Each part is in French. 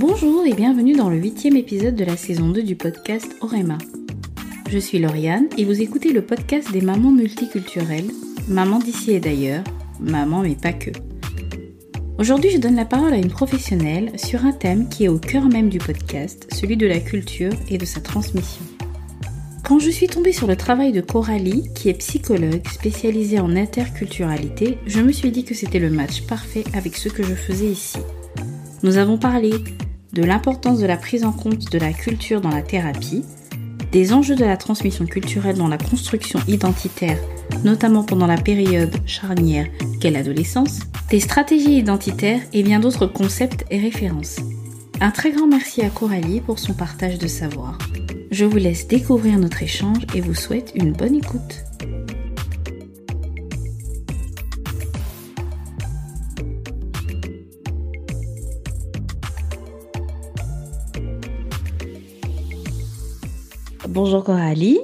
Bonjour et bienvenue dans le huitième épisode de la saison 2 du podcast Orema. Je suis Lauriane et vous écoutez le podcast des mamans multiculturelles, maman d'ici et d'ailleurs, maman mais pas que. Aujourd'hui, je donne la parole à une professionnelle sur un thème qui est au cœur même du podcast, celui de la culture et de sa transmission. Quand je suis tombée sur le travail de Coralie, qui est psychologue spécialisée en interculturalité, je me suis dit que c'était le match parfait avec ce que je faisais ici. Nous avons parlé de l'importance de la prise en compte de la culture dans la thérapie, des enjeux de la transmission culturelle dans la construction identitaire, notamment pendant la période charnière qu'est l'adolescence, des stratégies identitaires et bien d'autres concepts et références. Un très grand merci à Coralie pour son partage de savoir. Je vous laisse découvrir notre échange et vous souhaite une bonne écoute. Bonjour Coralie.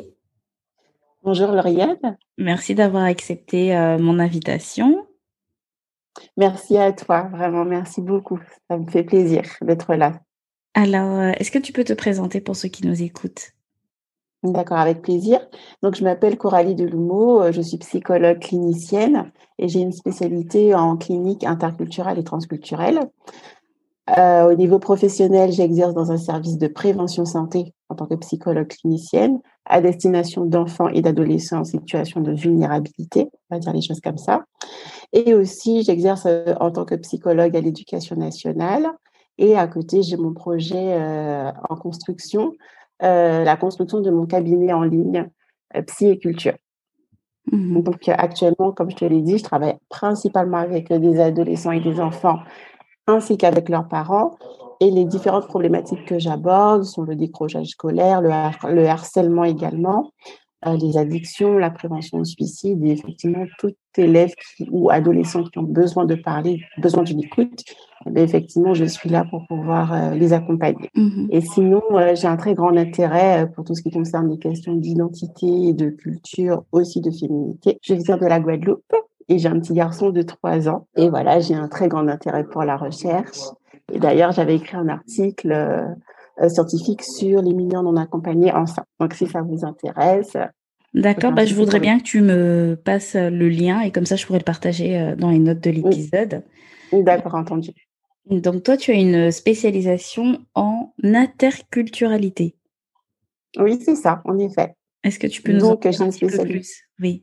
Bonjour Lauriane. Merci d'avoir accepté euh, mon invitation. Merci à toi, vraiment merci beaucoup. Ça me fait plaisir d'être là. Alors, euh, est-ce que tu peux te présenter pour ceux qui nous écoutent? D'accord, avec plaisir. Donc, je m'appelle Coralie Delumeau, euh, je suis psychologue clinicienne et j'ai une spécialité en clinique interculturelle et transculturelle. Euh, au niveau professionnel, j'exerce dans un service de prévention santé en tant que psychologue clinicienne à destination d'enfants et d'adolescents en situation de vulnérabilité, on va dire les choses comme ça. Et aussi, j'exerce euh, en tant que psychologue à l'éducation nationale. Et à côté, j'ai mon projet euh, en construction, la construction de mon cabinet en ligne Psy et Culture. Mmh Donc actuellement, comme je te l'ai dit, je travaille principalement avec des adolescents et des enfants ainsi qu'avec leurs parents. Et les différentes problématiques que j'aborde sont le décrochage scolaire, le, harcèlement également, euh, les addictions, la prévention du suicide et effectivement tout élève ou adolescent qui ont besoin de parler, besoin d'une écoute, eh effectivement je suis là pour pouvoir euh, les accompagner. Mmh et sinon, euh, j'ai un très grand intérêt pour tout ce qui concerne les questions d'identité, de culture, aussi de féminité. Je viens de la Guadeloupe et j'ai un petit garçon de 3 ans. Et voilà, j'ai un très grand intérêt pour la recherche. Et d'ailleurs, j'avais écrit un article euh, scientifique sur les millions non accompagnés enceintes. Donc, si ça vous intéresse. D'accord, bah, je voudrais bien que tu me passes le lien et comme ça, je pourrais le partager euh, dans les notes de l'épisode. D'accord, entendu. Donc, toi, tu as une spécialisation en interculturalité. Oui, c'est ça, en effet. Est-ce que tu peux nous Donc, en dire un petit peu plus? Oui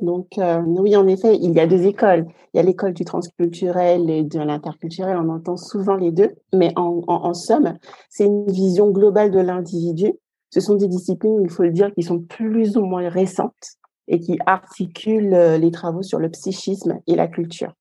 Donc, euh, oui, en effet, il y a deux écoles. Il y a l'école du transculturel et de l'interculturel. On entend souvent les deux. Mais en, en, somme, c'est une vision globale de l'individu. Ce sont des disciplines, il faut le dire, qui sont plus ou moins récentes et qui articulent euh, les travaux sur le psychisme et la culture.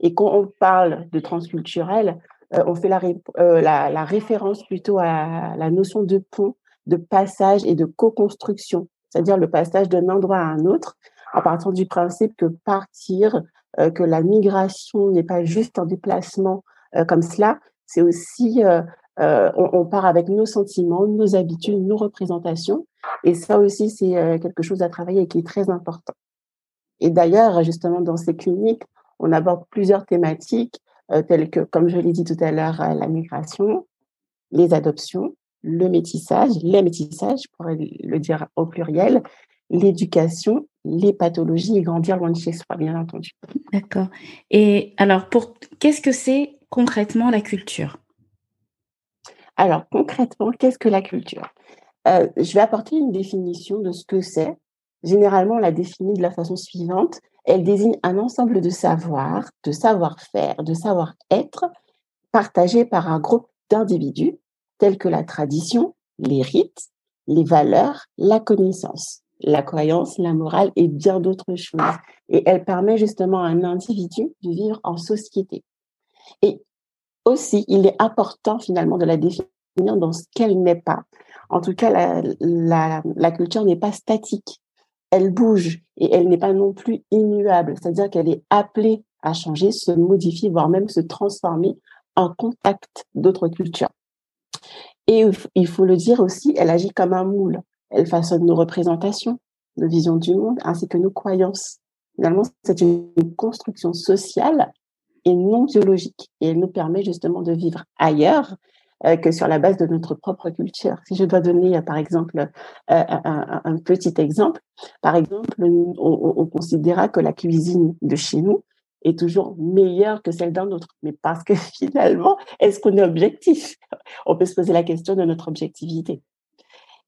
Et quand on parle de transculturel, euh, on fait la, la, la référence plutôt à la notion de pont, de passage et de co-construction c'est-à-dire le passage d'un endroit à un autre, en partant du principe que partir, euh, que la migration n'est pas juste un déplacement euh, comme cela, c'est aussi, euh, on, part avec nos sentiments, nos habitudes, nos représentations, et ça aussi, c'est quelque chose à travailler et qui est très important. Et d'ailleurs, justement, dans ces cliniques, on aborde plusieurs thématiques, telles que, comme je l'ai dit tout à l'heure, la migration, les adoptions, le métissage, les métissages, je pourrais le dire au pluriel, l'éducation, les pathologies et grandir loin de chez soi, bien entendu. D'accord. Et alors, pour qu'est-ce que c'est concrètement la culture? Alors, concrètement, qu'est-ce que la culture? Euh, Je vais apporter une définition de ce que c'est. Généralement, on la définit de la façon suivante. Elle désigne un ensemble de savoirs, de savoir-faire, de savoir-être partagés par un groupe d'individus telles que la tradition, les rites, les valeurs, la connaissance, la croyance, la morale et bien d'autres choses. Et elle permet justement à un individu de vivre en société. Et aussi, il est important finalement de la définir dans ce qu'elle n'est pas. En tout cas, la, la, la culture n'est pas statique. Elle bouge et elle n'est pas non plus immuable. C'est-à-dire qu'elle est appelée à changer, se modifier, voire même se transformer en contact d'autres cultures. Et il faut le dire aussi, elle agit comme un moule. Elle façonne nos représentations, nos visions du monde, ainsi que nos croyances. Finalement, c'est une construction sociale et non biologique. Et elle nous permet justement de vivre ailleurs euh, que sur la base de notre propre culture. Si je dois donner, euh, par exemple, euh, un, petit exemple, par exemple, on, on, considérera que la cuisine de chez nous est toujours meilleure que celle d'un autre. Mais parce que finalement, est-ce qu'on est objectif? On peut se poser la question de notre objectivité.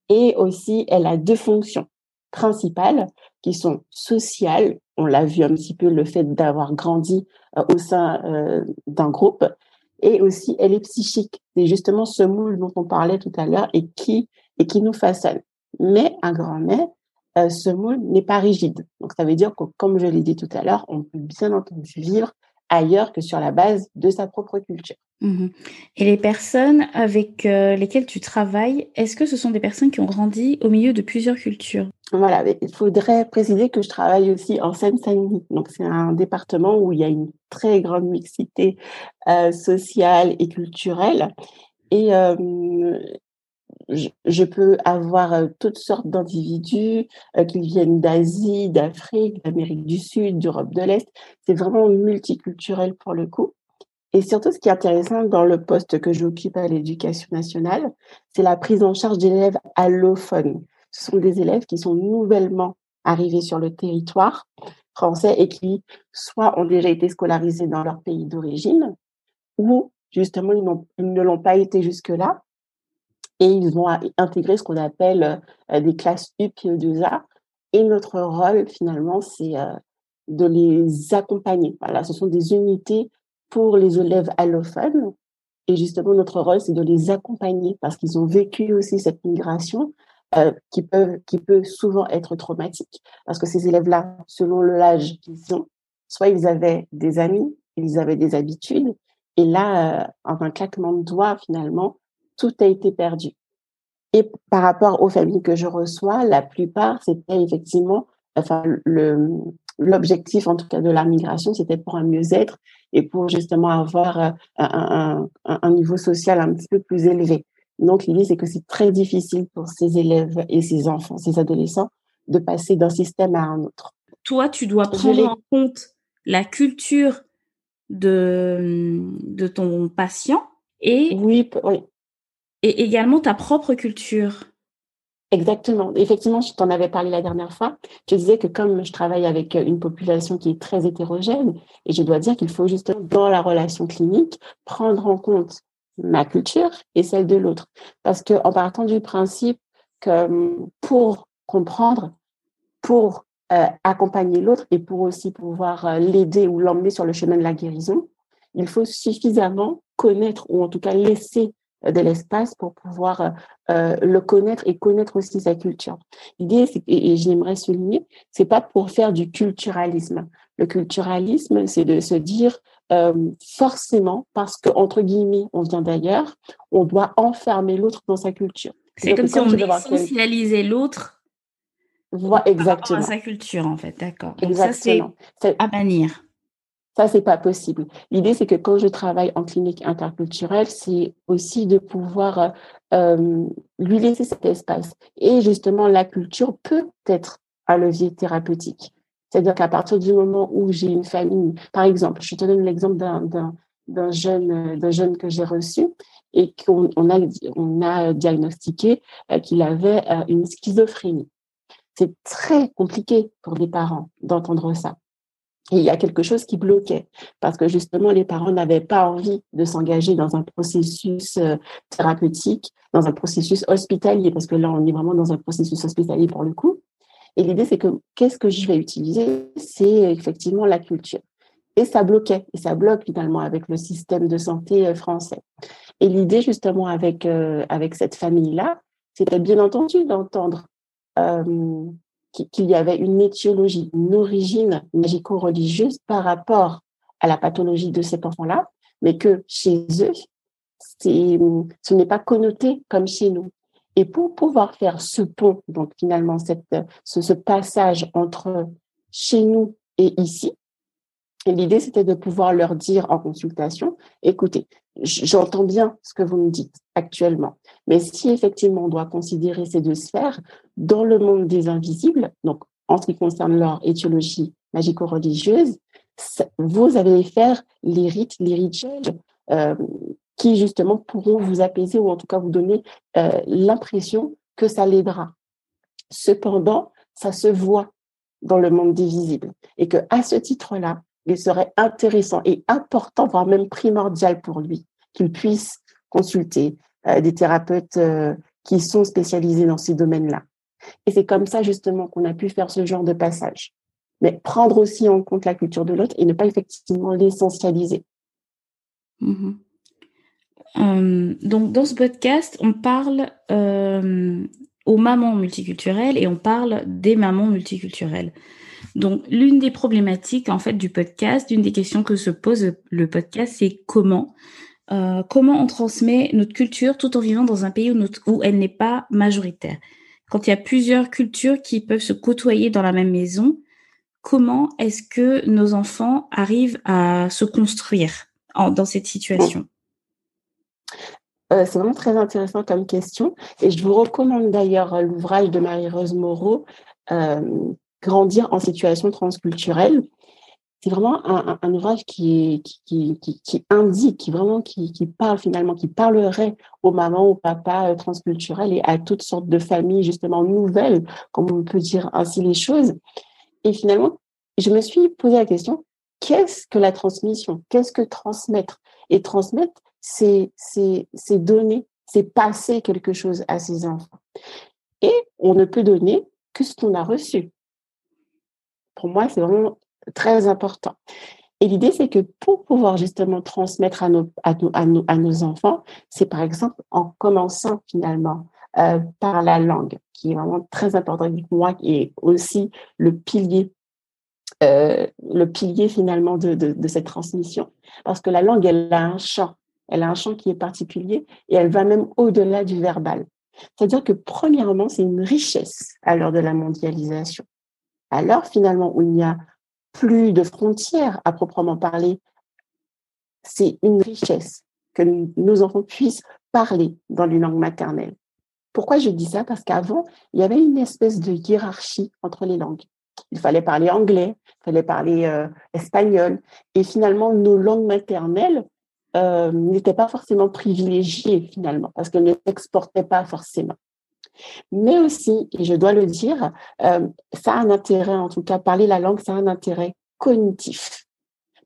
Et aussi, elle a deux fonctions principales qui sont sociales. On l'a vu un petit peu le fait d'avoir grandi au sein d'un groupe et aussi elle est psychique. C'est justement ce moule dont on parlait tout à l'heure et qui, et qui nous façonne. Mais un grand mais, euh, ce moule n'est pas rigide. Donc ça veut dire que, comme je l'ai dit tout à l'heure, on peut bien entendu vivre ailleurs que sur la base de sa propre culture. Mmh et les personnes avec euh, lesquelles tu travailles, est-ce que ce sont des personnes qui ont grandi au milieu de plusieurs cultures? Voilà, il faudrait préciser que je travaille aussi en Seine-Saint-Denis. Donc c'est un département où il y a une très grande mixité euh, sociale et culturelle. Et euh, je, peux avoir toutes sortes d'individus qui viennent d'Asie, d'Afrique, d'Amérique du Sud, d'Europe de l'Est. C'est vraiment multiculturel pour le coup. Et surtout, ce qui est intéressant dans le poste que j'occupe à l'éducation nationale, c'est la prise en charge d'élèves allophones. Ce sont des élèves qui sont nouvellement arrivés sur le territoire français et qui soit ont déjà été scolarisés dans leur pays d'origine, ou justement ils, ne l'ont pas été jusque-là, et ils vont intégrer ce qu'on appelle euh, des classes UPE2A. Et notre rôle, finalement, c'est euh, de les accompagner. Voilà, ce sont des unités pour les élèves allophones. Et justement, notre rôle, c'est de les accompagner parce qu'ils ont vécu aussi cette migration euh, qui, peut, qui peut souvent être traumatique. Parce que ces élèves-là, selon l'âge qu'ils ont, soit ils avaient des amis, ils avaient des habitudes. Et là, euh, en un claquement de doigts, finalement, tout a été perdu. Et par rapport aux familles que je reçois, la plupart, c'était effectivement, enfin, le, l'objectif, en tout cas, de la migration, c'était pour un mieux-être et pour justement avoir euh, un, un, niveau social un petit peu plus élevé. Donc, l'idée, c'est que c'est très difficile pour ces élèves et ces enfants, ces adolescents, de passer d'un système à un autre. Toi, tu dois prendre en compte la culture de, de ton patient et, oui, oui. Et également ta propre culture. Exactement. Effectivement, je t'en avais parlé la dernière fois. Je disais que comme je travaille avec une population qui est très hétérogène, et je dois dire qu'il faut justement, dans la relation clinique, prendre en compte ma culture et celle de l'autre. Parce que en partant du principe que hum, pour comprendre, pour euh, accompagner l'autre et pour aussi pouvoir euh, l'aider ou l'emmener sur le chemin de la guérison, il faut suffisamment connaître ou en tout cas laisser de l'espace pour pouvoir euh, euh, le connaître et connaître aussi sa culture. L'idée, et, j'aimerais souligner, c'est pas pour faire du culturalisme. Le culturalisme, c'est de se dire euh, forcément, parce que entre guillemets, on vient d'ailleurs, on doit enfermer l'autre dans sa culture. C'est comme si on essentialisait l'autre. Voilà, exactement. Dans sa culture, en fait, d'accord. Exactement. ça, c'est à bannir. Ça, c'est pas possible. L'idée, c'est que quand je travaille en clinique interculturelle, c'est aussi de pouvoir euh, lui laisser cet espace. Et justement, la culture peut être un levier thérapeutique. C'est-à-dire qu'à partir du moment où j'ai une famille, par exemple, je te donne l'exemple d'un jeune, d'un jeune que j'ai reçu et qu'on on a, on a diagnostiqué euh, qu'il avait euh, une schizophrénie. C'est très compliqué pour des parents d'entendre ça. Il y a quelque chose qui bloquait parce que justement les parents n'avaient pas envie de s'engager dans un processus euh, thérapeutique, dans un processus hospitalier parce que là on est vraiment dans un processus hospitalier pour le coup. Et l'idée c'est que qu'est-ce que je vais utiliser? C'est effectivement la culture. Et ça bloquait et ça bloque finalement avec le système de santé euh, français. Et l'idée justement avec euh, avec cette famille là, c'était bien entendu d'entendre qu'il y avait une étiologie, une origine magico-religieuse par rapport à la pathologie de cet enfant-là, mais que chez eux, ce n'est pas connoté comme chez nous. Et pour pouvoir faire ce pont, donc finalement cette, ce, ce passage entre chez nous et ici, l'idée c'était de pouvoir leur dire en consultation, écoutez, j'entends bien ce que vous me dites actuellement, mais si effectivement on doit considérer ces deux sphères dans le monde des invisibles, donc en ce qui concerne leur étiologie magico-religieuse, vous allez faire les rites, les rituels euh, qui justement pourront vous apaiser ou en tout cas vous donner euh, l'impression que ça l'aidera. Cependant, ça se voit dans le monde des visibles et que à ce titre-là, il serait intéressant et important, voire même primordial pour lui, qu'il puisse consulter euh, des thérapeutes euh, qui sont spécialisés dans ces domaines-là. Et c'est comme ça justement qu'on a pu faire ce genre de passage. Mais prendre aussi en compte la culture de l'autre et ne pas effectivement l'essentialiser. Mmh euh, donc dans ce podcast, on parle aux mamans multiculturelles et on parle des mamans multiculturelles. Donc, l'une des problématiques en fait du podcast, l'une des questions que se pose le podcast, c'est comment euh, comment on transmet notre culture tout en vivant dans un pays où, elle n'est pas majoritaire. Quand il y a plusieurs cultures qui peuvent se côtoyer dans la même maison, comment est-ce que nos enfants arrivent à se construire dans cette situation? Euh, c'est vraiment très intéressant comme question. Et je vous recommande d'ailleurs l'ouvrage de Marie-Rose Moreau, euh, Grandir en situation transculturelle. C'est vraiment un, ouvrage qui, qui, qui, indique, qui vraiment qui, parle finalement, qui parlerait aux mamans, aux papas euh, transculturels et à toutes sortes de familles justement nouvelles, comme on peut dire ainsi les choses. Et finalement, je me suis posé la question, qu'est-ce que la transmission? Qu'est-ce que transmettre? Et transmettre, c'est donner, c'est passer quelque chose à ses enfants. Et on ne peut donner que ce qu'on a reçu. Pour moi, c'est vraiment très important. Et l'idée, c'est que pour pouvoir justement transmettre à nos, à nos, à nos, enfants, c'est par exemple en commençant finalement euh, par la langue, qui est vraiment très importante pour moi, qui est aussi le pilier, euh, le pilier finalement de, de, cette transmission. Parce que la langue, elle a un champ, elle a un champ qui est particulier et elle va même au-delà du verbal. C'est-à-dire que premièrement, c'est une richesse à l'heure de la mondialisation. L'heure finalement où il n'y a plus de frontières à proprement parler, c'est une richesse que nos enfants puissent parler dans les langues maternelles. Pourquoi je dis ça? Parce qu'avant, il y avait une espèce de hiérarchie entre les langues. Il fallait parler anglais, il fallait parler euh, espagnol. Et finalement, nos langues maternelles euh, n'étaient pas forcément privilégiées, finalement, parce qu'elles ne s'exportaient pas forcément. Mais aussi, et je dois le dire, euh, ça a un intérêt, en tout cas, parler la langue, ça a un intérêt cognitif.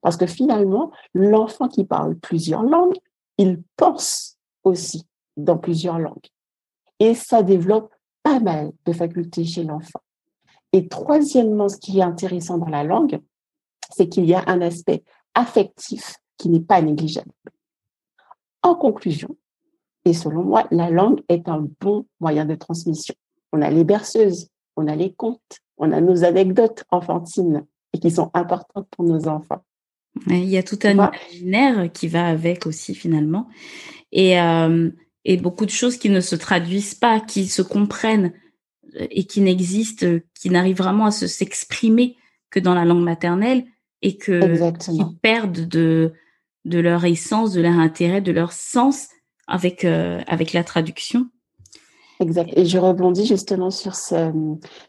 Parce que finalement, l'enfant qui parle plusieurs langues, il pense aussi dans plusieurs langues. Et ça développe pas mal de facultés chez l'enfant. Et troisièmement, ce qui est intéressant dans la langue, c'est qu'il y a un aspect affectif qui n'est pas négligeable. En conclusion, et selon moi, la langue est un bon moyen de transmission. On a les berceuses, on a les contes, on a nos anecdotes enfantines et qui sont importantes pour nos enfants. Il y a tout un imaginaire qui va avec aussi finalement. Et, euh, et beaucoup de choses qui ne se traduisent pas, qui se comprennent euh, et qui n'existent, qui n'arrivent vraiment à se s'exprimer que dans la langue maternelle et que qui perdent de, de leur essence, de leur intérêt, de leur sens avec, euh, avec la traduction. Exact. Et je rebondis justement sur ce,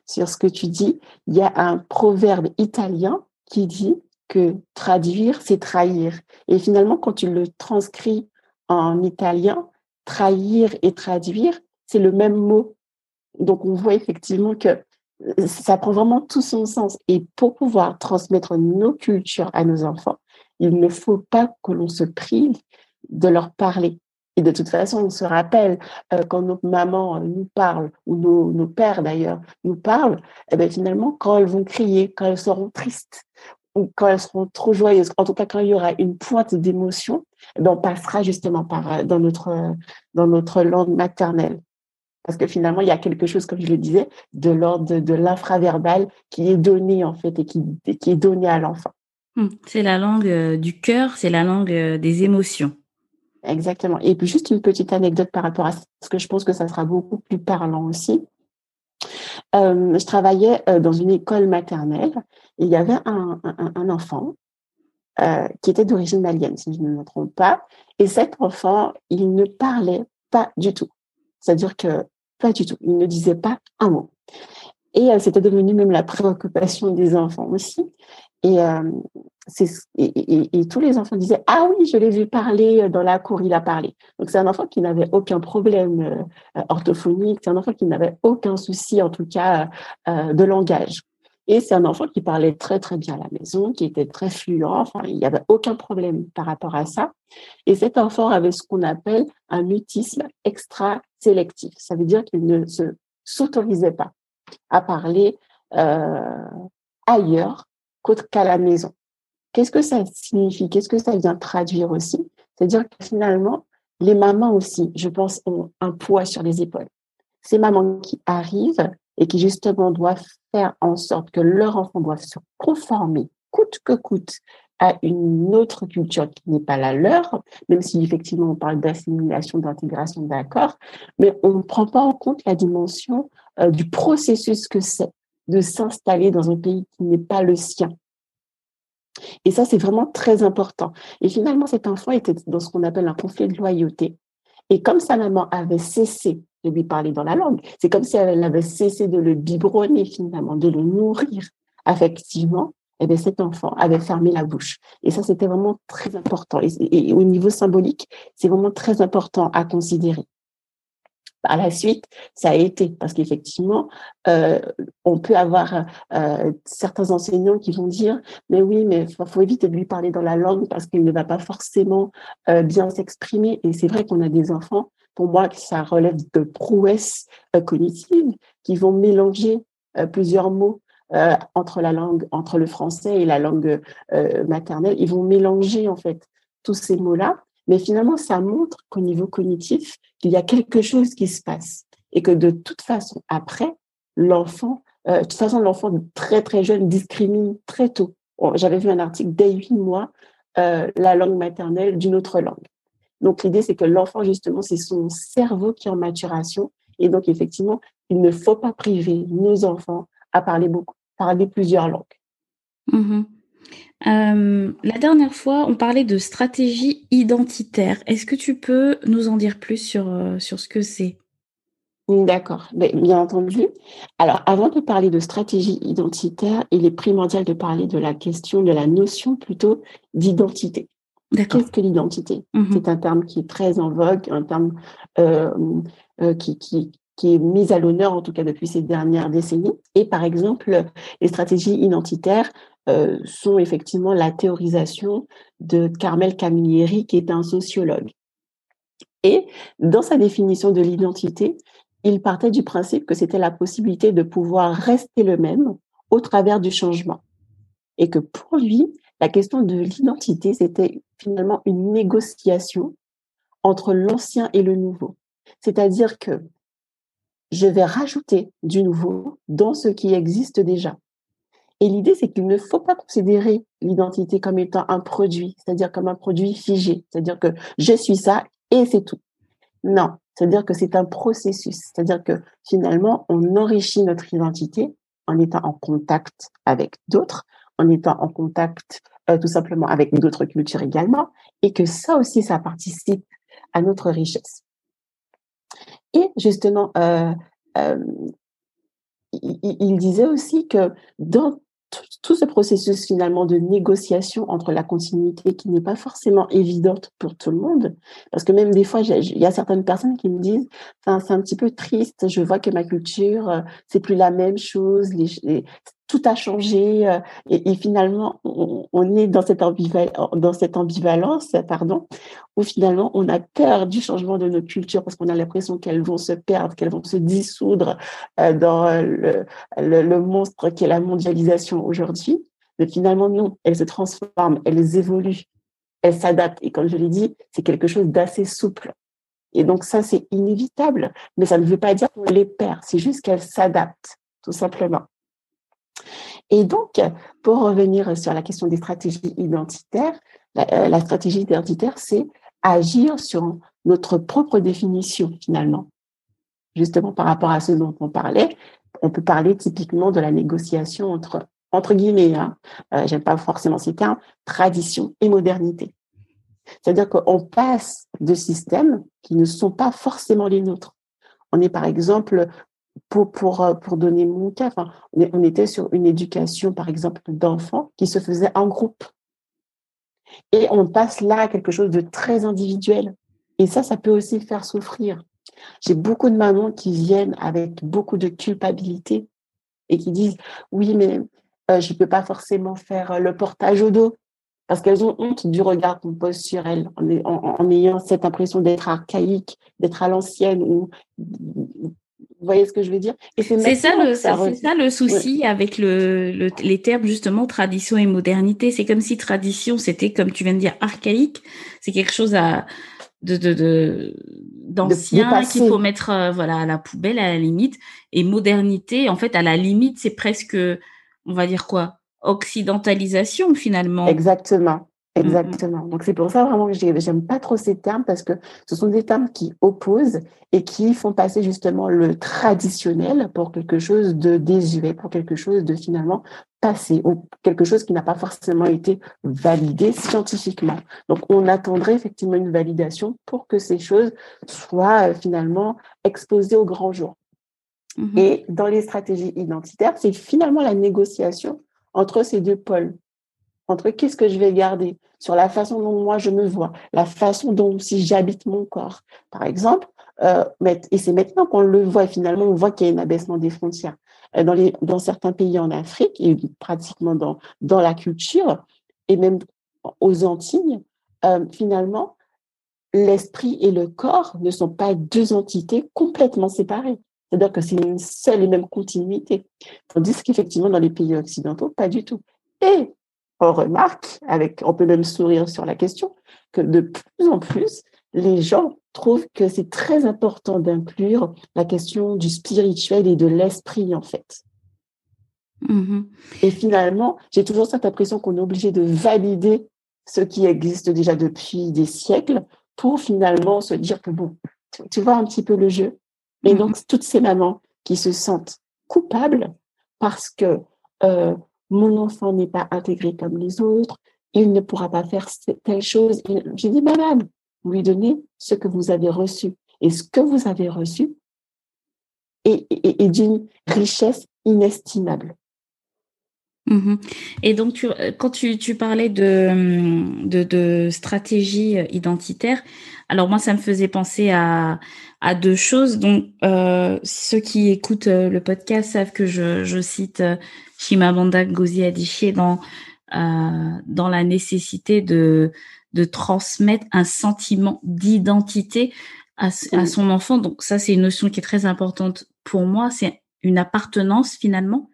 sur ce que tu dis. Il y a un proverbe italien qui dit que traduire, c'est trahir. Et finalement, quand tu le transcris en italien, trahir et traduire, c'est le même mot. Donc, on voit effectivement que ça prend vraiment tout son sens. Et pour pouvoir transmettre nos cultures à nos enfants, il ne faut pas que l'on se prive de leur parler. Et de toute façon, on se rappelle euh, quand nos mamans euh, nous parlent, ou nos, nos pères d'ailleurs nous parlent, eh bien, finalement, quand elles vont crier, quand elles seront tristes, ou quand elles seront trop joyeuses, en tout cas quand il y aura une pointe d'émotion, eh bien, on passera justement par, euh, dans, notre, dans notre langue maternelle. Parce que finalement, il y a quelque chose, comme je le disais, de l'ordre de, l'infraverbal qui est donné en fait et qui, qui est donné à l'enfant. Hum, c'est la langue du cœur, c'est la langue des émotions. Exactement. Et puis juste une petite anecdote par rapport à ça, parce que je pense que ça sera beaucoup plus parlant aussi. Euh, je travaillais euh, dans une école maternelle et il y avait un, enfant euh, qui était d'origine malienne, si je ne me trompe pas. Et cet enfant, il ne parlait pas du tout. C'est-à-dire que pas du tout. Il ne disait pas un mot. Et c'était devenu même la préoccupation des enfants aussi. Et, euh, et, et, tous les enfants disaient Ah oui, je l'ai vu parler dans la cour, il a parlé. Donc, c'est un enfant qui n'avait aucun problème orthophonique, c'est un enfant qui n'avait aucun souci, en tout cas, de langage. Et c'est un enfant qui parlait très, très bien à la maison, qui était très fluent. Enfin, il n'y avait aucun problème par rapport à ça. Et cet enfant avait ce qu'on appelle un mutisme extra-sélectif. Ça veut dire qu'il ne s'autorisait pas à parler euh, ailleurs qu'à la maison. Qu'est-ce que ça signifie? Qu'est-ce que ça vient traduire aussi? C'est-à-dire que finalement, les mamans aussi, je pense, ont un poids sur les épaules. Ces mamans qui arrivent et qui justement doivent faire en sorte que leurs enfants doivent se conformer coûte que coûte à une autre culture qui n'est pas la leur, même si effectivement on parle d'assimilation, d'intégration, d'accord, mais on ne prend pas en compte la dimension euh, du processus que c'est de s'installer dans un pays qui n'est pas le sien. Et ça, c'est vraiment très important. Et finalement, cet enfant était dans ce qu'on appelle un conflit de loyauté. Et comme sa maman avait cessé de lui parler dans la langue. C'est comme si elle avait cessé de le biberonner finalement, de le nourrir affectivement. Et eh bien, cet enfant avait fermé la bouche. Et ça, c'était vraiment très important. Et, au niveau symbolique, c'est vraiment très important à considérer. Par la suite, ça a été parce qu'effectivement, euh, on peut avoir euh, certains enseignants qui vont dire, mais oui, mais il faut éviter de lui parler dans la langue parce qu'il ne va pas forcément euh, bien s'exprimer. Et c'est vrai qu'on a des enfants pour moi, ça relève de prouesses euh, cognitives qui vont mélanger euh, plusieurs mots euh, entre la langue, entre le français et la langue maternelle. Ils vont mélanger en fait tous ces mots-là, mais finalement, ça montre qu'au niveau cognitif, qu'il y a quelque chose qui se passe et que de toute façon, après, l'enfant, de toute façon, l'enfant très très jeune discrimine très tôt. J'avais vu un article dès huit mois la langue maternelle d'une autre langue. Donc, l'idée, c'est que l'enfant, justement, c'est son cerveau qui est en maturation. Et donc, effectivement, il ne faut pas priver nos enfants à parler beaucoup, parler plusieurs langues. Mhm. Euh, la dernière fois, on parlait de stratégie identitaire. Est-ce que tu peux nous en dire plus sur, euh, sur ce que c'est? D'accord, bien entendu. Alors, avant de parler de stratégie identitaire, il est primordial de parler de la question, de la notion plutôt d'identité. Qu'est-ce que l'identité? Mmh C'est un terme qui est très en vogue, un terme euh, euh, qui, qui, qui est mis à l'honneur, en tout cas depuis ces dernières décennies. Et par exemple, les stratégies identitaires euh, sont effectivement la théorisation de Carmel Camilleri, qui est un sociologue. Et dans sa définition de l'identité, il partait du principe que c'était la possibilité de pouvoir rester le même au travers du changement. Et que pour lui, la question de l'identité, c'était finalement une négociation entre l'ancien et le nouveau. C'est-à-dire que je vais rajouter du nouveau dans ce qui existe déjà. Et l'idée, c'est qu'il ne faut pas considérer l'identité comme étant un produit, c'est-à-dire comme un produit figé, c'est-à-dire que je suis ça et c'est tout. Non, c'est-à-dire que c'est un processus, c'est-à-dire que finalement, on enrichit notre identité en étant en contact avec d'autres, en étant en contact euh, tout simplement avec d'autres cultures également, et que ça aussi, ça participe à notre richesse. Et justement, euh, euh, il, disait aussi que dans tout ce processus finalement de négociation entre la continuité qui n'est pas forcément évidente pour tout le monde, parce que même des fois, il y a certaines personnes qui me disent, c'est un petit peu triste, je vois que ma culture, c'est plus la même chose, tout a changé euh, et, finalement on, est dans cette, ambivalence pardon où finalement on a peur du changement de nos cultures parce qu'on a l'impression qu'elles vont se perdre qu'elles vont se dissoudre euh, dans le, le, monstre qui est la mondialisation aujourd'hui. Mais finalement non elles se transforment elles évoluent elles s'adaptent. Et comme je l'ai dit c'est quelque chose d'assez souple. Et donc ça c'est inévitable. Mais ça ne veut pas dire qu'on les perd c'est juste qu'elles s'adaptent tout simplement et donc, pour revenir sur la question des stratégies identitaires, la, euh, stratégie identitaire, c'est agir sur notre propre définition finalement. Justement, par rapport à ce dont on parlait, on peut parler typiquement de la négociation entre, entre guillemets, hein, euh, j'aime pas forcément ces termes, tradition et modernité. C'est-à-dire qu'on passe de systèmes qui ne sont pas forcément les nôtres. On est par exemple pour, pour, euh, pour donner mon cas, enfin, on était sur une éducation, par exemple, d'enfants qui se faisait en groupe. Et on passe là à quelque chose de très individuel. Et ça, ça peut aussi faire souffrir. J'ai beaucoup de mamans qui viennent avec beaucoup de culpabilité et qui disent oui, mais euh, je ne peux pas forcément faire euh, le portage au dos parce qu'elles ont honte du regard qu'on pose sur elles en, ayant cette impression d'être archaïque, d'être à l'ancienne ou vous voyez ce que je veux dire? C'est ça, le, ça, ça le souci avec le, les termes justement tradition et modernité. C'est comme si tradition, c'était comme tu viens de dire archaïque. C'est quelque chose à de de d'ancien qu'il faut mettre euh, voilà à la poubelle à la limite. Et modernité, en fait, à la limite, c'est presque, on va dire quoi, occidentalisation finalement. Exactement. Mm, mm. Exactement. Donc c'est pour ça vraiment que j'aime pas trop ces termes parce que ce sont des termes qui opposent et qui font passer justement le traditionnel pour quelque chose de désuet, pour quelque chose de finalement passé ou quelque chose qui n'a pas forcément été validé scientifiquement. Donc on attendrait effectivement une validation pour que ces choses soient euh, finalement exposées au grand jour. Mm-hmm. Et dans les stratégies identitaires, c'est finalement la négociation entre ces deux pôles entre qu'est-ce que je vais garder sur la façon dont moi je me vois, la façon dont si j'habite mon corps, par exemple. Euh, et c'est maintenant qu'on le voit, finalement, on voit qu'il y a un abaissement des frontières. Euh, dans, les, dans certains pays en Afrique, et pratiquement dans, dans la culture, et même aux Antilles, euh, finalement, l'esprit et le corps ne sont pas deux entités complètement séparées. C'est-à-dire que c'est une seule et même continuité. Tandis qu'effectivement, dans les pays occidentaux, pas du tout. Et on remarque, avec, on peut même sourire sur la question, que de plus en plus, les gens trouvent que c'est très important d'inclure la question du spirituel et de l'esprit, en fait. Mm-hmm. Et finalement, j'ai toujours cette impression qu'on est obligé de valider ce qui existe déjà depuis des siècles pour finalement se dire que bon, tu, vois un petit peu le jeu. Et mm-hmm. donc, toutes ces mamans qui se sentent coupables parce que euh, mon enfant n'est pas intégré comme les autres, il ne pourra pas faire telle chose. J'ai dit, madame, vous lui donnez ce que vous avez reçu. Et ce que vous avez reçu est, d'une richesse inestimable. Mm-hmm. Et donc, quand tu, parlais de, de, stratégie identitaire, alors moi, ça me faisait penser à, deux choses. Donc, euh, ceux qui écoutent le podcast savent que je, je cite Chimamanda Ngozi Adichie dans euh, dans la nécessité de de transmettre un sentiment d'identité à, à, son enfant. Donc ça, c'est une notion qui est très importante pour moi. C'est une appartenance finalement.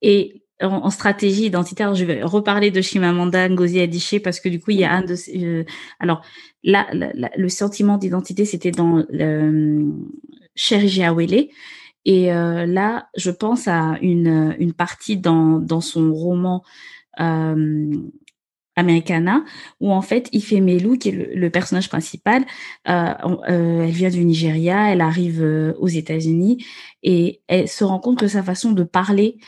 Et en, stratégie identitaire, je vais reparler de Chimamanda Ngozi Adichie parce que du coup, il y a un de euh, alors là, le sentiment d'identité, c'était dans euh, Cherry Awele et euh, là, je pense à une, une partie dans, dans son roman euh, Americana, où en fait, Ifemelu, qui est le, personnage principal, euh, euh, elle vient du Nigeria, elle arrive euh, aux États-Unis et elle se rend compte que sa façon de parler,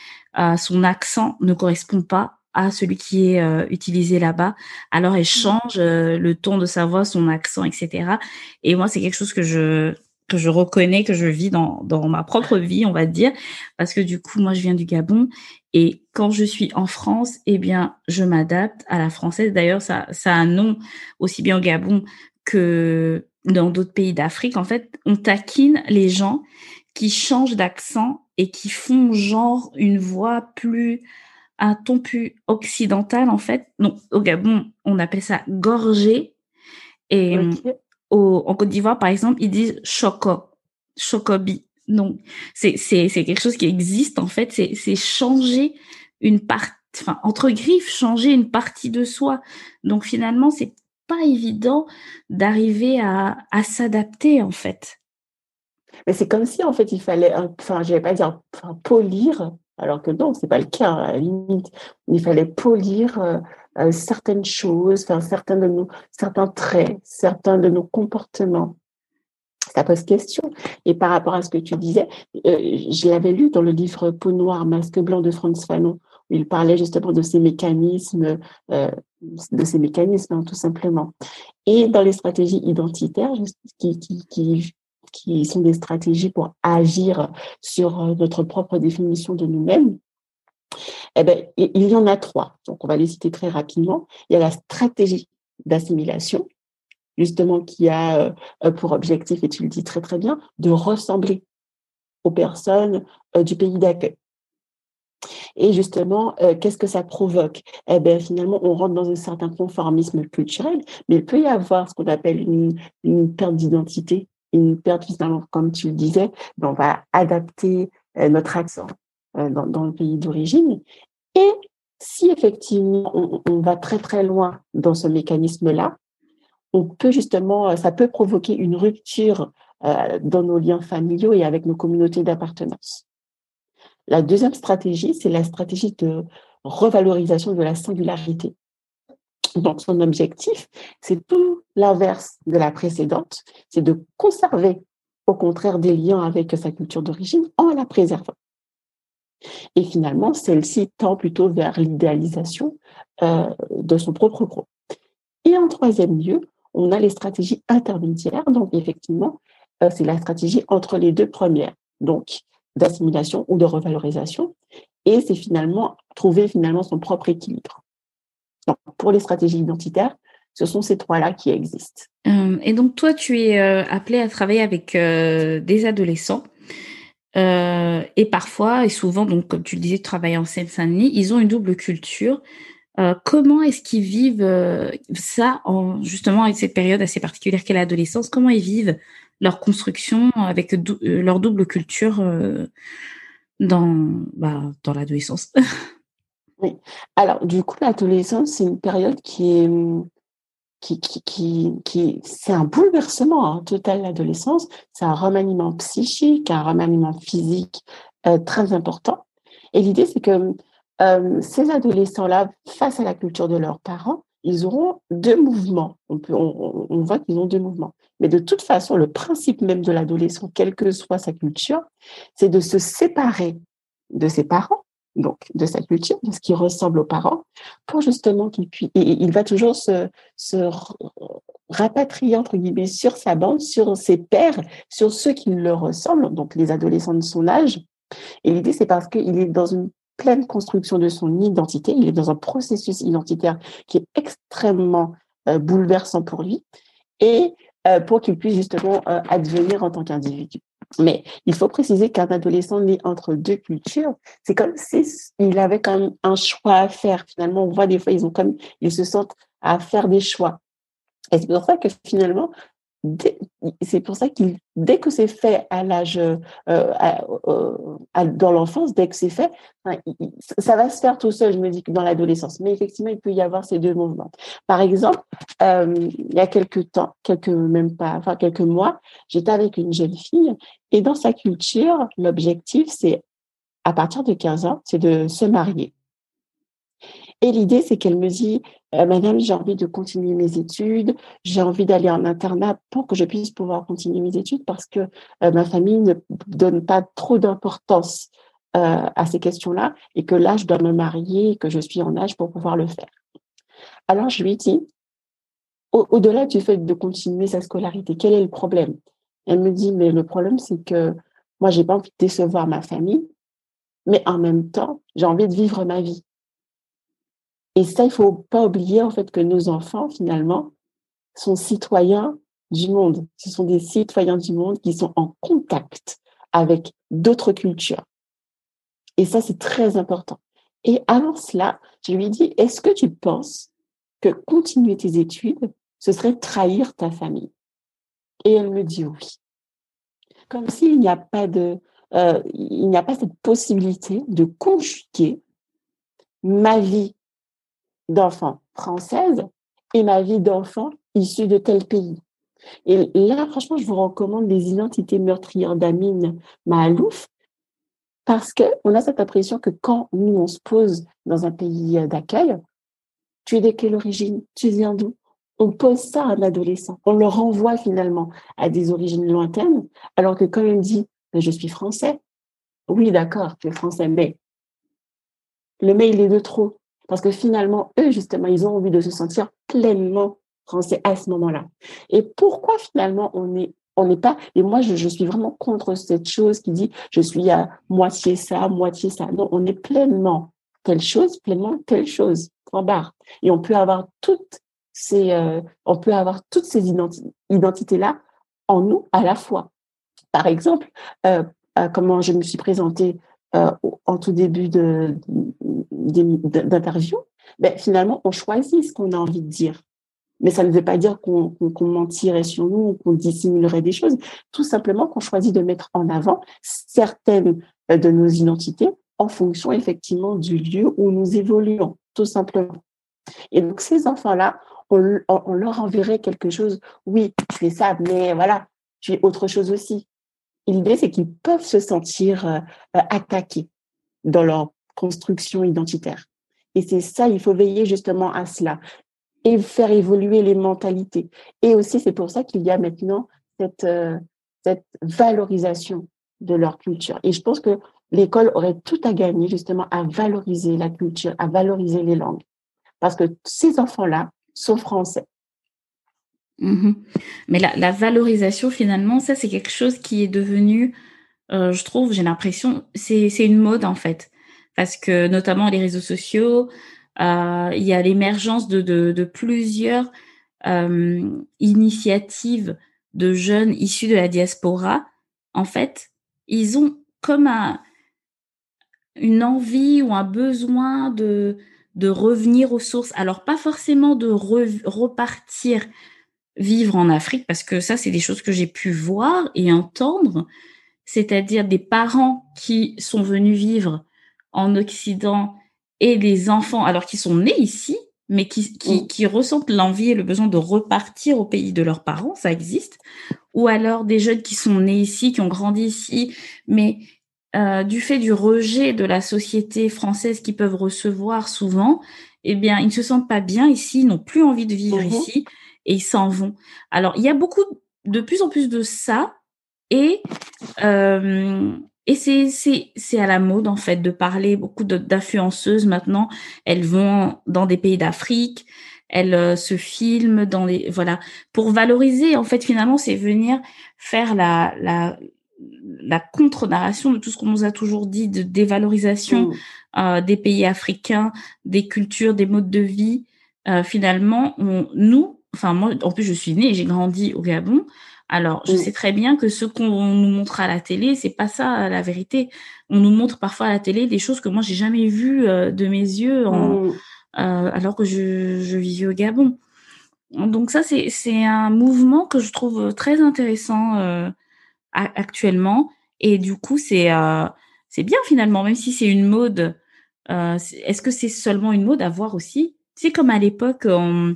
son accent ne correspond pas à celui qui est utilisé là-bas. Alors elle mmh. change le ton de sa voix, son accent, etc. Et moi, c'est quelque chose que je que je reconnais, que je vis dans, dans ma propre vie, on va dire, parce que du coup, moi, je viens du Gabon et quand je suis en France, eh bien, je m'adapte à la française. D'ailleurs, ça, ça a un nom aussi bien au Gabon que dans d'autres pays d'Afrique. En fait, on taquine les gens qui changent d'accent et qui font genre une voix plus un ton plus occidental en fait. Donc au Gabon, on appelle ça gorgé et en Côte d'Ivoire, par exemple, ils disent choco, chocobi. Donc, c'est, quelque chose qui existe, en fait. C'est, changer une partie, enfin, entre griffes, changer une partie de soi. Donc, finalement, c'est pas évident d'arriver à, à s'adapter, en fait. Mais c'est comme si, en fait, il fallait, enfin, je vais pas dire polir, alors que non, c'est pas le cas, à la limite. Il fallait polir euh, euh, certaines choses, enfin, certains de nos, certains traits, certains de nos comportements. Ça pose question. Et par rapport à ce que tu disais, euh, je l'avais lu dans le livre Peau noire, masque blanc de Franz Fanon, où il parlait justement de ces mécanismes, euh, de ces mécanismes, hein, tout simplement. Et dans les stratégies identitaires, qui, qui sont des stratégies pour agir sur euh, notre propre définition de nous-mêmes, eh ben, il y en a trois. Donc, on va les citer très rapidement. Il y a la stratégie d'assimilation, justement, qui a euh, pour objectif, et tu le dis très très bien, de ressembler aux personnes euh, du pays d'accueil. Et justement, qu'est-ce que ça provoque? Eh bien, finalement, on rentre dans un certain conformisme culturel, mais il peut y avoir ce qu'on appelle une perte d'identité, une perte finalement, comme tu le disais, ben, on va adapter notre accent dans, dans, le pays d'origine. Et si effectivement on, on, va très très loin dans ce mécanisme-là, on peut justement, ça peut provoquer une rupture euh, dans nos liens familiaux et avec nos communautés d'appartenance. La deuxième stratégie, c'est la stratégie de revalorisation de la singularité. Donc, son objectif, c'est tout l'inverse de la précédente, c'est de conserver, au contraire, des liens avec sa culture d'origine en la préservant. Et finalement, celle-ci tend plutôt vers l'idéalisation euh, de son propre groupe. Et en troisième lieu, on a les stratégies intermédiaires. Donc, effectivement, euh, c'est la stratégie entre les deux premières, donc d'assimilation ou de revalorisation. Et c'est finalement trouver finalement son propre équilibre. Donc, pour les stratégies identitaires, ce sont ces trois-là qui existent. Euh, et donc, toi, tu es euh, appelé à travailler avec des adolescents. et parfois, et souvent, donc, comme tu le disais, travailler en Seine-Saint-Denis, ils ont une double culture. comment est-ce qu'ils vivent ça, en, justement, avec cette période assez particulière qu'est l'adolescence? Comment ils vivent leur construction avec euh, leur double culture euh, dans, bah, dans l'adolescence? Alors, du coup, l'adolescence, c'est une période qui est. Qui, qui, c'est un bouleversement hein, total, l'adolescence. C'est un remaniement psychique, un remaniement physique euh, très important. Et l'idée, c'est que ces adolescents-là, face à la culture de leurs parents, ils auront deux mouvements. On, peut, on, on voit qu'ils ont deux mouvements. Mais de toute façon, le principe même de l'adolescent, quelle que soit sa culture, c'est de se séparer de ses parents, donc de sa culture, de ce qui ressemble aux parents, pour justement qu'il puisse. Et il va toujours se, rapatrier, entre guillemets, sur sa bande, sur ses pères, sur ceux qui le ressemblent, donc les adolescents de son âge. Et l'idée, c'est parce qu'il est dans une pleine construction de son identité. Il est dans un processus identitaire qui est extrêmement euh, bouleversant pour lui et euh, pour qu'il puisse justement euh, advenir en tant qu'individu. Mais il faut préciser qu'un adolescent né entre deux cultures, c'est comme s'il avait quand même un choix à faire. Finalement, on voit des fois, ils ont comme, ils se sentent à faire des choix. Et c'est pour ça que finalement, c'est pour ça que dès que c'est fait à l'âge, euh, dans l'enfance, dès que c'est fait, ça va se faire tout seul, je me dis, dans l'adolescence. Mais effectivement, il peut y avoir ces deux mouvements. Par exemple, euh, il y a quelques temps, quelques, même pas, enfin, quelques mois, j'étais avec une jeune fille et dans sa culture, l'objectif, c'est, à partir de 15 ans, c'est de se marier. Et l'idée, c'est qu'elle me dit, euh, Madame, j'ai envie de continuer mes études, j'ai envie d'aller en internat pour que je puisse pouvoir continuer mes études parce que euh, ma famille ne donne pas trop d'importance euh, à ces questions-là et que là, je dois me marier et que je suis en âge pour pouvoir le faire. Alors, je lui dis, au-delà du fait de continuer sa scolarité, quel est le problème? Elle me dit, mais le problème, c'est que moi, j'ai pas envie de décevoir ma famille, mais en même temps, j'ai envie de vivre ma vie. Et ça, il faut pas oublier en fait que nos enfants, finalement, sont citoyens du monde. Ce sont des citoyens du monde qui sont en contact avec d'autres cultures. Et ça, c'est très important. Et avant cela, je lui ai dit, est-ce que tu penses que continuer tes études, ce serait trahir ta famille? Et elle me dit oui. Comme s'il n'y a pas de, euh, il n'y a pas cette possibilité de conjuguer ma vie d'enfant française et ma vie d'enfant issue de tel pays. Et là, franchement, je vous recommande les identités meurtrières d'Amine Mahalouf parce qu'on a cette impression que quand nous, on se pose dans un pays d'accueil, tu es de quelle origine? Tu viens d'où? On pose ça à un adolescent. On le renvoie finalement à des origines lointaines, alors que quand il dit ben, je suis français, oui, d'accord, tu es français, mais le mail est de trop. Parce que finalement, eux, justement, ils ont envie de se sentir pleinement français à ce moment-là. Et pourquoi finalement on est On n'est pas, et moi, je, suis vraiment contre cette chose qui dit je suis à moitié ça, moitié ça. Non, on est pleinement telle chose, pleinement telle chose. Point barre. Et on peut avoir toutes ces, euh, on peut avoir toutes ces identités-là en nous à la fois. Par exemple, euh, euh, comment je me suis présentée en tout début d'interview, ben, finalement, on choisit ce qu'on a envie de dire. Mais ça ne veut pas dire qu'on mentirait sur nous ou qu'on dissimulerait des choses. Tout simplement qu'on choisit de mettre en avant certaines euh, de nos identités en fonction effectivement du lieu où nous évoluons, tout simplement. Et donc ces enfants-là, on, leur enverrait quelque chose. Oui, c'est ça, mais voilà, tu es autre chose aussi. L'idée, c'est qu'ils peuvent se sentir euh, attaqués dans leur construction identitaire. Et c'est ça, il faut veiller justement à cela et faire évoluer les mentalités. Et aussi, c'est pour ça qu'il y a maintenant cette, euh, cette valorisation de leur culture. Et je pense que l'école aurait tout à gagner justement à valoriser la culture, à valoriser les langues. Parce que ces enfants-là sont français. Mmh Mais la, la, valorisation, finalement, ça, c'est quelque chose qui est devenu, euh, je trouve, j'ai l'impression, c'est une mode en fait. Parce que notamment les réseaux sociaux, euh, il y a l'émergence de, plusieurs euh, initiatives de jeunes issus de la diaspora. En fait, ils ont comme un, une envie ou un besoin de, de revenir aux sources. Alors, pas forcément de repartir vivre en Afrique, parce que ça, c'est des choses que j'ai pu voir et entendre, c'est-à-dire des parents qui sont venus vivre en Occident et des enfants, alors qu'ils sont nés ici, mais qui, qui, mm. qui ressentent l'envie et le besoin de repartir au pays de leurs parents, ça existe. Ou alors des jeunes qui sont nés ici, qui ont grandi ici, mais euh, du fait du rejet de la société française qu'ils peuvent recevoir souvent, eh bien, ils ne se sentent pas bien ici, ils n'ont plus envie de vivre mm-hmm. ici et ils s'en vont. Alors, il y a beaucoup, de plus en plus de ça. Et euh, et c'est à la mode en fait de parler beaucoup d'influenceuses maintenant. Elles vont dans des pays d'Afrique, elles euh, se filment dans les voilà pour valoriser en fait finalement c'est venir faire la la la contre-narration de tout ce qu'on nous a toujours dit de dévalorisation mmh. euh, des pays africains, des cultures, des modes de vie. Euh, finalement, on, nous, enfin moi, en plus je suis née j'ai grandi au Gabon. Alors, je mm. sais très bien que ce qu'on nous montre à la télé, c'est pas ça la vérité. On nous montre parfois à la télé des choses que moi j'ai jamais vues euh, de mes yeux en, mm. euh, alors que je, je vivais au Gabon. Donc ça, c'est un mouvement que je trouve très intéressant euh, actuellement. Et du coup, c'est c'est bien finalement, même si c'est une mode. Est-ce que c'est seulement une mode à voir aussi? C'est comme à l'époque en,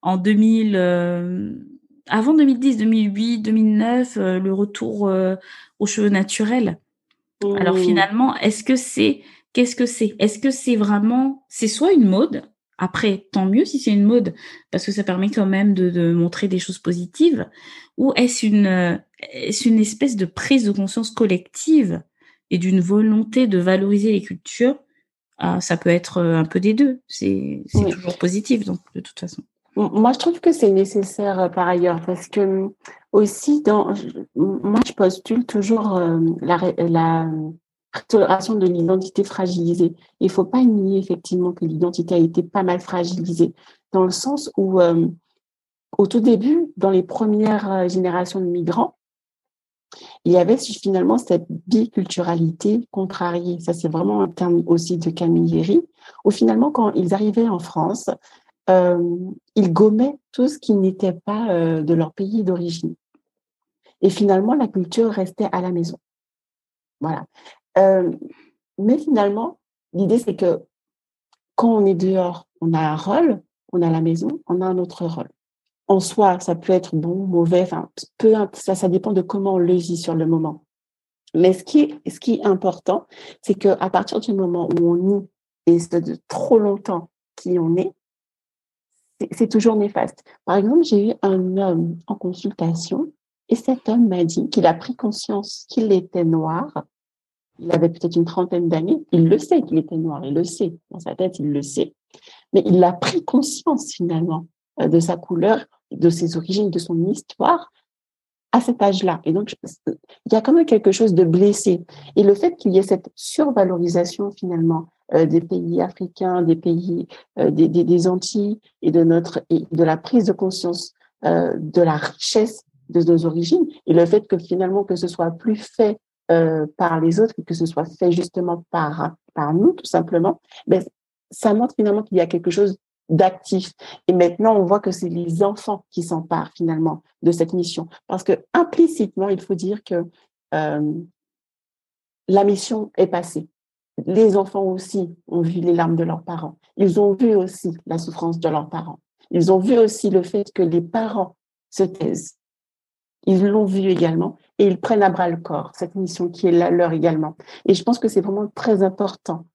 en 2000 avant 2010, 2008, 2009, le retour euh, aux cheveux naturels. Alors mmh. finalement, est-ce que c'est qu'est-ce que c'est? Est-ce que c'est vraiment c'est soit une mode après, tant mieux si c'est une mode, parce que ça permet quand même de, de montrer des choses positives. Ou est-ce une, est une espèce de prise de conscience collective et d'une volonté de valoriser les cultures? Ah, Ça peut être un peu des deux. C'est toujours positif, donc de toute façon. Moi, je trouve que c'est nécessaire euh, par ailleurs parce que aussi, dans, moi, je postule toujours euh, la, la tolération de l'identité fragilisée. Il faut pas nier effectivement que l'identité a été pas mal fragilisée dans le sens où, euh, au tout début, dans les premières générations de migrants, il y avait finalement cette biculturalité contrariée. Ça, c'est vraiment un terme aussi de Camilleri, où finalement, quand ils arrivaient en France, euh, ils gommaient tout ce qui n'était pas euh, de leur pays d'origine. Et finalement, la culture restait à la maison. Voilà. Euh, mais finalement, l'idée, c'est que quand on est dehors, on a un rôle, on a la maison, on a un autre rôle. En soi, ça peut être bon, mauvais, enfin, peu, ça, ça dépend de comment on le vit sur le moment. Mais ce qui est, ce qui est important, c'est qu'à partir du moment où on nie, et c'est de trop longtemps qui on est, c'est toujours néfaste. Par exemple, j'ai eu un homme en consultation et cet homme m'a dit qu'il a pris conscience qu'il était noir. Il avait peut-être une trentaine d'années. Il le sait qu'il était noir, il le sait. Dans sa tête, il le sait. Mais il a pris conscience finalement euh, de sa couleur, de ses origines, de son histoire à cet âge-là. Et donc, il y a quand même quelque chose de blessé. Et le fait qu'il y ait cette survalorisation finalement euh, des pays africains, des pays euh, des, des, des, Antilles et de notre et de la prise de conscience euh, de la richesse de nos origines et le fait que finalement que ce soit plus fait euh, par les autres que ce soit fait justement par par nous tout simplement, ben ça montre finalement qu'il y a quelque chose d'actif. Et maintenant, on voit que c'est les enfants qui s'emparent finalement de cette mission. Parce que implicitement, il faut dire que euh, la mission est passée. Les enfants aussi ont vu les larmes de leurs parents. Ils ont vu aussi la souffrance de leurs parents. Ils ont vu aussi le fait que les parents se taisent. Ils l'ont vu également et ils prennent à bras le corps cette mission qui est la leur également. Et je pense que c'est vraiment très important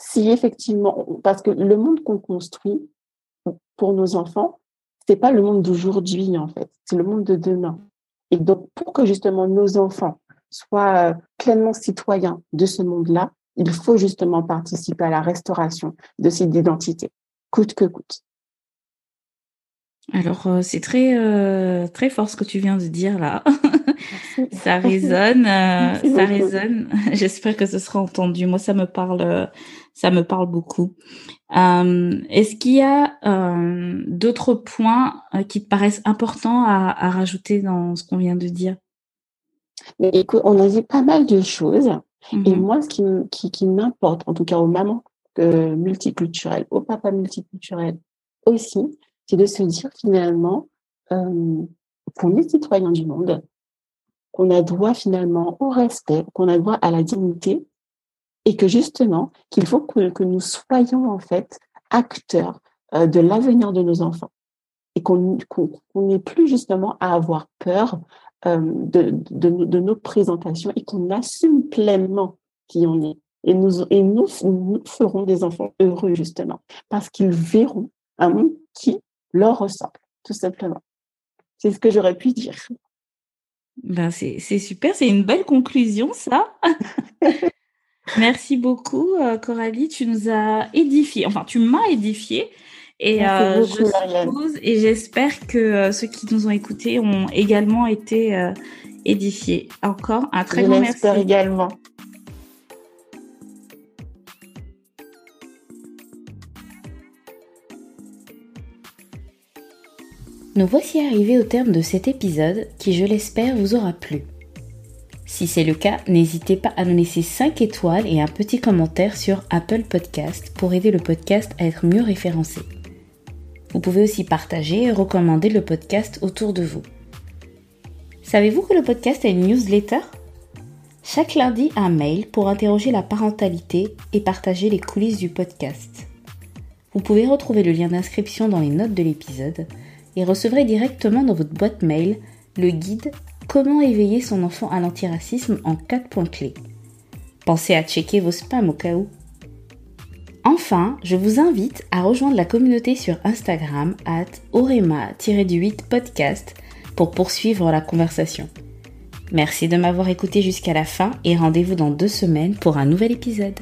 si effectivement, parce que le monde qu'on construit pour nos enfants, c'est pas le monde d'aujourd'hui en fait, c'est le monde de demain. Et donc, pour que justement nos enfants soient euh, pleinement citoyens de ce monde-là, il faut justement participer à la restauration de cette identité, coûte que coûte. Alors, euh, c'est très, euh, très fort ce que tu viens de dire là. ça résonne, ça résonne. J'espère que ce sera entendu. Moi, ça me parle, ça me parle beaucoup. Euh, Est-ce qu'il y a euh, d'autres points euh, qui te paraissent importants à, à rajouter dans ce qu'on vient de dire? Mais écoute, on a dit pas mal de choses. Mm -hmm. Et moi, ce qui, qui, qui m'importe, en tout cas aux mamans euh, multiculturelles, aux papas multiculturels aussi, c'est de se dire finalement euh, qu'on est citoyen du monde, qu'on a droit finalement au respect, qu'on a droit à la dignité et que justement, qu'il faut que, nous soyons en fait acteurs euh, de l'avenir de nos enfants et qu'on qu n'ait plus justement à avoir peur euh, de, de, de, nos présentations et qu'on assume pleinement qui on est. Et nous, et nous, nous ferons des enfants heureux justement parce qu'ils verront un monde qui leur ressemble, tout simplement. C'est ce que j'aurais pu dire. Ben c'est super, c'est une belle conclusion ça. Merci beaucoup, euh, Coralie. Tu nous as édifié. Enfin, tu m'as édifié. Et euh, beaucoup, je suppose et j'espère que euh, ceux qui nous ont écoutés ont également été euh, édifiés. Encore un très je grand merci. également. Nous voici arrivés au terme de cet épisode qui, je l'espère, vous aura plu. Si c'est le cas, n'hésitez pas à nous laisser 5 étoiles et un petit commentaire sur Apple Podcast pour aider le podcast à être mieux référencé. Vous pouvez aussi partager et recommander le podcast autour de vous. Savez-vous que le podcast a une newsletter? Chaque lundi, un mail pour interroger la parentalité et partager les coulisses du podcast. Vous pouvez retrouver le lien d'inscription dans les notes de l'épisode et recevrez directement dans votre boîte mail le guide Comment éveiller son enfant à l'antiracisme en 4 points clés. Pensez à checker vos spams au cas où. Enfin, je vous invite à rejoindre la communauté sur Instagram at orema-du8 podcast pour poursuivre la conversation. Merci de m'avoir écouté jusqu'à la fin et rendez-vous dans deux semaines pour un nouvel épisode.